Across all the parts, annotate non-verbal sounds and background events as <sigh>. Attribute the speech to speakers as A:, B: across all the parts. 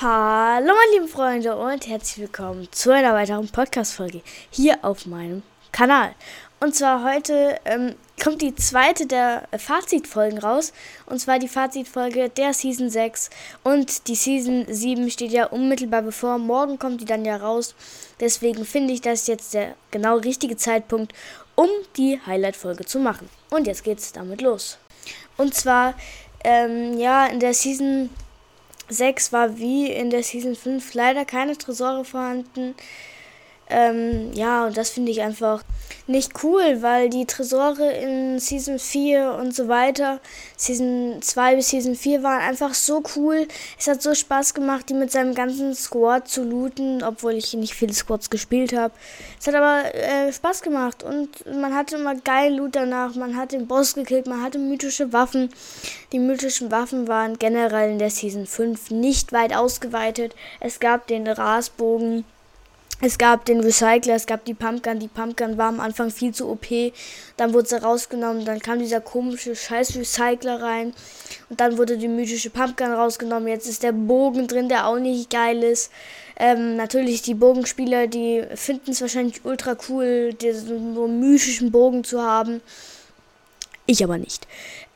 A: Hallo meine lieben Freunde und herzlich willkommen zu einer weiteren Podcast-Folge hier auf meinem Kanal. Und zwar heute ähm, kommt die zweite der Fazitfolgen raus. Und zwar die Fazitfolge der Season 6. Und die Season 7 steht ja unmittelbar bevor. Morgen kommt die dann ja raus. Deswegen finde ich das jetzt der genau richtige Zeitpunkt, um die Highlight-Folge zu machen. Und jetzt geht's damit los. Und zwar, ähm, ja, in der Season 6 war wie in der Season 5 leider keine Tresore vorhanden. Ähm, ja, und das finde ich einfach nicht cool, weil die Tresore in Season 4 und so weiter, Season 2 bis Season 4 waren einfach so cool. Es hat so Spaß gemacht, die mit seinem ganzen Squad zu looten, obwohl ich nicht viele Squads gespielt habe. Es hat aber äh, Spaß gemacht und man hatte immer geil Loot danach. Man hat den Boss gekillt, man hatte mythische Waffen. Die mythischen Waffen waren generell in der Season 5 nicht weit ausgeweitet. Es gab den Rasbogen es gab den Recycler, es gab die Pumpgun. Die Pumpgun war am Anfang viel zu OP. Dann wurde sie rausgenommen. Dann kam dieser komische scheiß Recycler rein. Und dann wurde die mythische Pumpgun rausgenommen. Jetzt ist der Bogen drin, der auch nicht geil ist. Ähm, natürlich die Bogenspieler, die finden es wahrscheinlich ultra cool, diesen so mythischen Bogen zu haben. Ich aber nicht.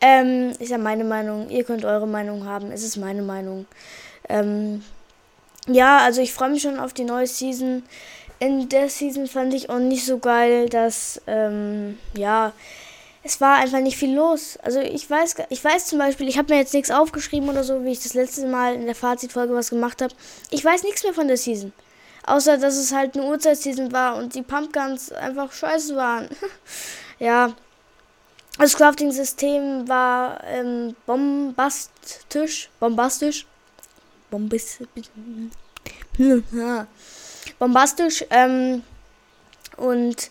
A: Ähm, ist ja meine Meinung. Ihr könnt eure Meinung haben. Es ist meine Meinung. Ähm, ja, also ich freue mich schon auf die neue Season. In der Season fand ich auch nicht so geil, dass, ähm, ja, es war einfach nicht viel los. Also ich weiß, ich weiß zum Beispiel, ich habe mir jetzt nichts aufgeschrieben oder so, wie ich das letzte Mal in der Fazitfolge was gemacht habe. Ich weiß nichts mehr von der Season. Außer, dass es halt eine Uhrzeit-Season war und die Pumpguns einfach scheiße waren. <laughs> ja. Das Crafting-System war ähm, bombastisch. Bombastisch. Bombis <laughs> bombastisch. Ähm, und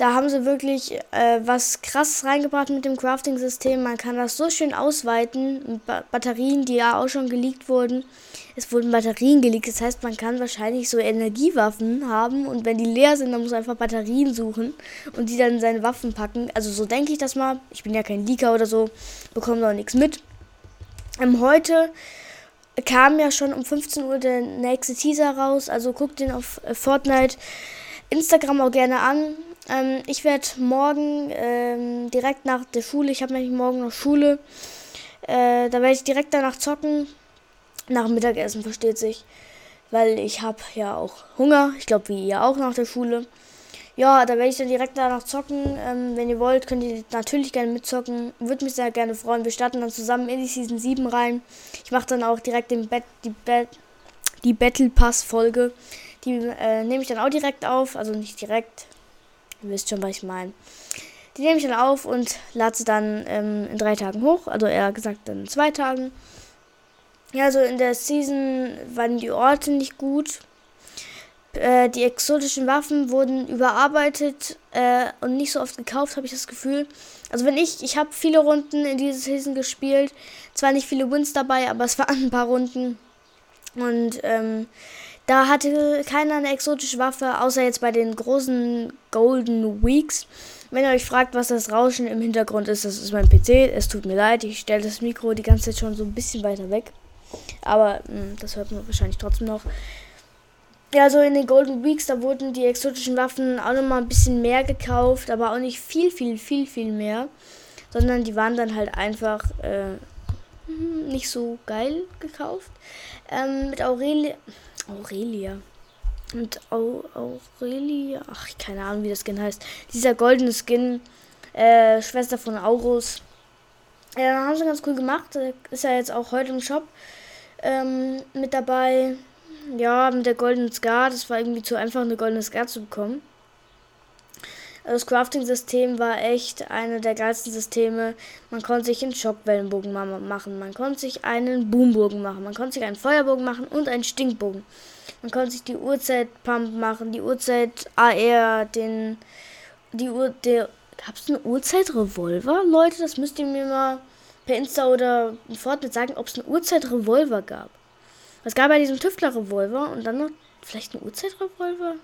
A: da haben sie wirklich äh, was krasses reingebracht mit dem Crafting-System. Man kann das so schön ausweiten. Ba Batterien, die ja auch schon geleakt wurden. Es wurden Batterien geleakt. Das heißt, man kann wahrscheinlich so Energiewaffen haben. Und wenn die leer sind, dann muss man einfach Batterien suchen und die dann in seine Waffen packen. Also so denke ich das mal. Ich bin ja kein Leaker oder so. Bekomme auch nichts mit. Ähm, heute kam ja schon um 15 Uhr der nächste Teaser raus. Also guckt den auf äh, Fortnite, Instagram auch gerne an. Ähm, ich werde morgen ähm, direkt nach der Schule, ich habe nämlich morgen noch Schule, äh, da werde ich direkt danach zocken. Nach Mittagessen, versteht sich. Weil ich habe ja auch Hunger. Ich glaube, wie ihr auch nach der Schule. Ja, da werde ich dann direkt danach zocken. Ähm, wenn ihr wollt, könnt ihr natürlich gerne mitzocken. Würde mich sehr gerne freuen. Wir starten dann zusammen in die Season 7 rein. Ich mache dann auch direkt den Bet die, Bet die Battle Pass Folge. Die äh, nehme ich dann auch direkt auf. Also nicht direkt. Ihr wisst schon, was ich meine. Die nehme ich dann auf und lade sie dann ähm, in drei Tagen hoch. Also eher gesagt dann in zwei Tagen. Ja, also in der Season waren die Orte nicht gut. Äh, die exotischen Waffen wurden überarbeitet äh, und nicht so oft gekauft, habe ich das Gefühl. Also wenn ich, ich habe viele Runden in dieser Season gespielt, zwar nicht viele Wins dabei, aber es waren ein paar Runden. Und ähm, da hatte keiner eine exotische Waffe, außer jetzt bei den großen Golden Weeks. Wenn ihr euch fragt, was das Rauschen im Hintergrund ist, das ist mein PC. Es tut mir leid, ich stelle das Mikro die ganze Zeit schon so ein bisschen weiter weg. Aber mh, hm, das hört man wahrscheinlich trotzdem noch. Ja, so in den Golden Weeks, da wurden die exotischen Waffen auch nochmal ein bisschen mehr gekauft, aber auch nicht viel, viel, viel, viel mehr. Sondern die waren dann halt einfach äh, nicht so geil gekauft. Ähm, mit Aurelia. Aurelia. Und Au Aurelia. Ach, keine Ahnung, wie das Skin heißt. Dieser goldene Skin. Äh, Schwester von Aurus. Ja, haben sie ganz cool gemacht. Ist ja jetzt auch heute im Shop ähm, mit dabei. Ja, mit der goldenen Scar, das war irgendwie zu einfach, eine goldene Scar zu bekommen. Also das Crafting-System war echt eine der geilsten Systeme. Man konnte sich einen Schockwellenbogen machen, man konnte sich einen Boombogen machen, man konnte sich einen Feuerbogen machen und einen Stinkbogen. Man konnte sich die Uhrzeit-Pump machen, die Uhrzeit-AR, den, die Uhr, der, gab's einen Uhrzeit-Revolver? Leute, das müsst ihr mir mal per Insta oder in Fortnite sagen, ob es einen Uhrzeit-Revolver gab. Was gab bei diesem Tüftler-Revolver und dann noch vielleicht ein Uhrzeit-Revolver?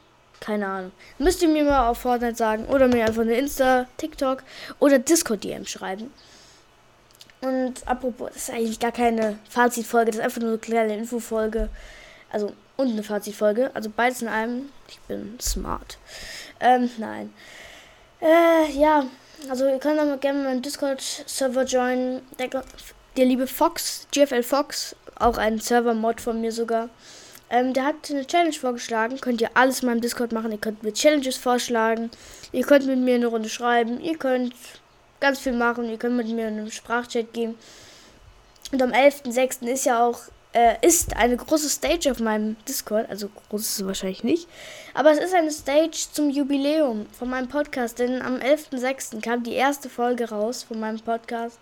A: Keine Ahnung. Müsst ihr mir mal auf Fortnite sagen oder mir einfach eine Insta, TikTok oder Discord-DM schreiben. Und apropos, das ist eigentlich gar keine Fazitfolge, das ist einfach nur eine kleine Infofolge. Also, und eine Fazitfolge. Also beides in einem. Ich bin smart. Ähm, nein. Äh, ja. Also ihr könnt auch gerne meinen Discord-Server joinen. Der, der, liebe Fox, GFL Fox, auch ein Server-Mod von mir sogar. Ähm, der hat eine Challenge vorgeschlagen. Könnt ihr alles in meinem Discord machen. Ihr könnt mir Challenges vorschlagen. Ihr könnt mit mir eine Runde schreiben. Ihr könnt ganz viel machen. Ihr könnt mit mir in einen Sprachchat gehen. Und am 11.06. ist ja auch äh, ist eine große Stage auf meinem Discord. Also groß ist es wahrscheinlich nicht. Aber es ist eine Stage zum Jubiläum von meinem Podcast. Denn am 11.06. kam die erste Folge raus von meinem Podcast.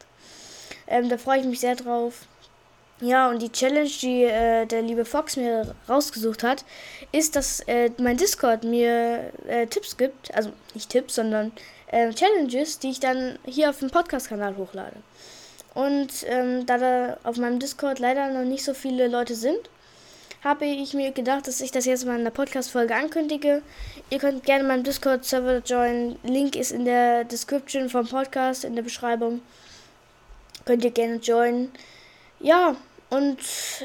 A: Ähm, da freue ich mich sehr drauf. Ja, und die Challenge, die äh, der liebe Fox mir rausgesucht hat, ist, dass äh, mein Discord mir äh, Tipps gibt. Also nicht Tipps, sondern äh, Challenges, die ich dann hier auf dem Podcast-Kanal hochlade. Und ähm, da da auf meinem Discord leider noch nicht so viele Leute sind, habe ich mir gedacht, dass ich das jetzt mal in der Podcast-Folge ankündige. Ihr könnt gerne meinem Discord-Server joinen. Link ist in der Description vom Podcast, in der Beschreibung. Könnt ihr gerne joinen. Ja, und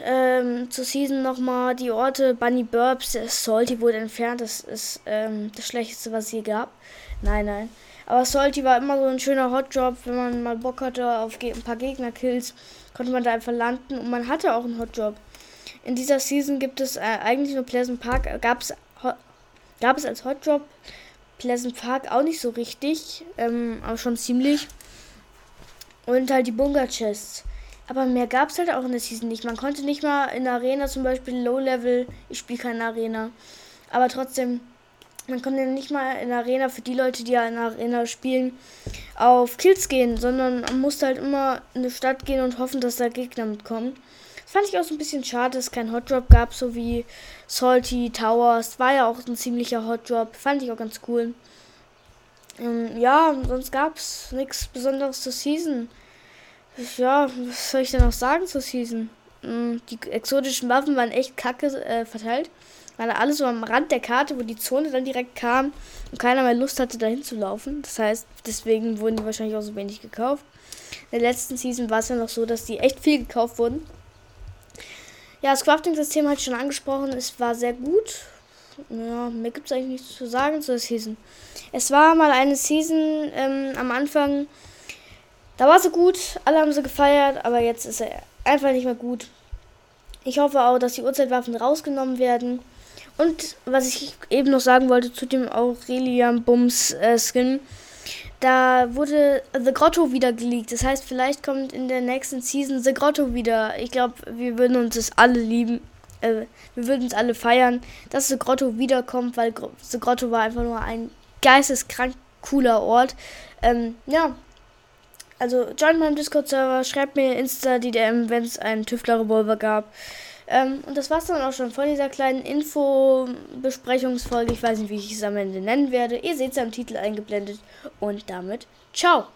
A: ähm, zur Season nochmal die Orte Bunny Burbs, Salty wurde entfernt. Das ist ähm, das Schlechteste, was es hier gab. Nein, nein. Aber Salty war immer so ein schöner Hotjob, wenn man mal Bock hatte auf ein paar Gegnerkills, konnte man da einfach landen und man hatte auch einen Hotjob. In dieser Season gibt es äh, eigentlich nur Pleasant Park, gab es gab es als Hotjob Pleasant Park auch nicht so richtig, ähm, aber schon ziemlich. Und halt die Bunker Chests. Aber mehr gab es halt auch in der Season nicht. Man konnte nicht mal in Arena zum Beispiel Low Level, ich spiele keine Arena, aber trotzdem man kann ja nicht mal in Arena für die Leute, die ja in Arena spielen, auf Kills gehen, sondern man musste halt immer in eine Stadt gehen und hoffen, dass da Gegner mitkommen. Das fand ich auch so ein bisschen schade, dass es keinen Hot Drop gab, so wie Salty Towers. War ja auch ein ziemlicher Hot Drop. Fand ich auch ganz cool. Ähm, ja, sonst gab es nichts Besonderes zur Season. Ja, was soll ich denn noch sagen zur Season? Ähm, die exotischen Waffen waren echt kacke äh, verteilt war alles so am Rand der Karte, wo die Zone dann direkt kam und keiner mehr Lust hatte, dahin zu laufen. Das heißt, deswegen wurden die wahrscheinlich auch so wenig gekauft. In der letzten Season war es ja noch so, dass die echt viel gekauft wurden. Ja, das Crafting-System ich schon angesprochen. Es war sehr gut. Ja, mehr gibt es eigentlich nichts zu sagen zu der Season. Es war mal eine Season ähm, am Anfang. Da war sie gut, alle haben sie gefeiert, aber jetzt ist er einfach nicht mehr gut. Ich hoffe auch, dass die Uhrzeitwaffen rausgenommen werden. Und was ich eben noch sagen wollte zu dem Aurelian Bums äh, Skin, da wurde The Grotto wieder geleakt. Das heißt, vielleicht kommt in der nächsten Season The Grotto wieder. Ich glaube, wir würden uns das alle lieben. Äh, wir würden uns alle feiern, dass The Grotto wiederkommt, weil The Grotto war einfach nur ein geisteskrank cooler Ort. Ähm, ja. Also, join meinem Discord-Server, schreibt mir Insta, DDM, wenn es einen Tüftler-Revolver gab. Ähm, und das war's dann auch schon von dieser kleinen Info-Besprechungsfolge. Ich weiß nicht, wie ich es am Ende nennen werde. Ihr seht es am Titel eingeblendet. Und damit, ciao!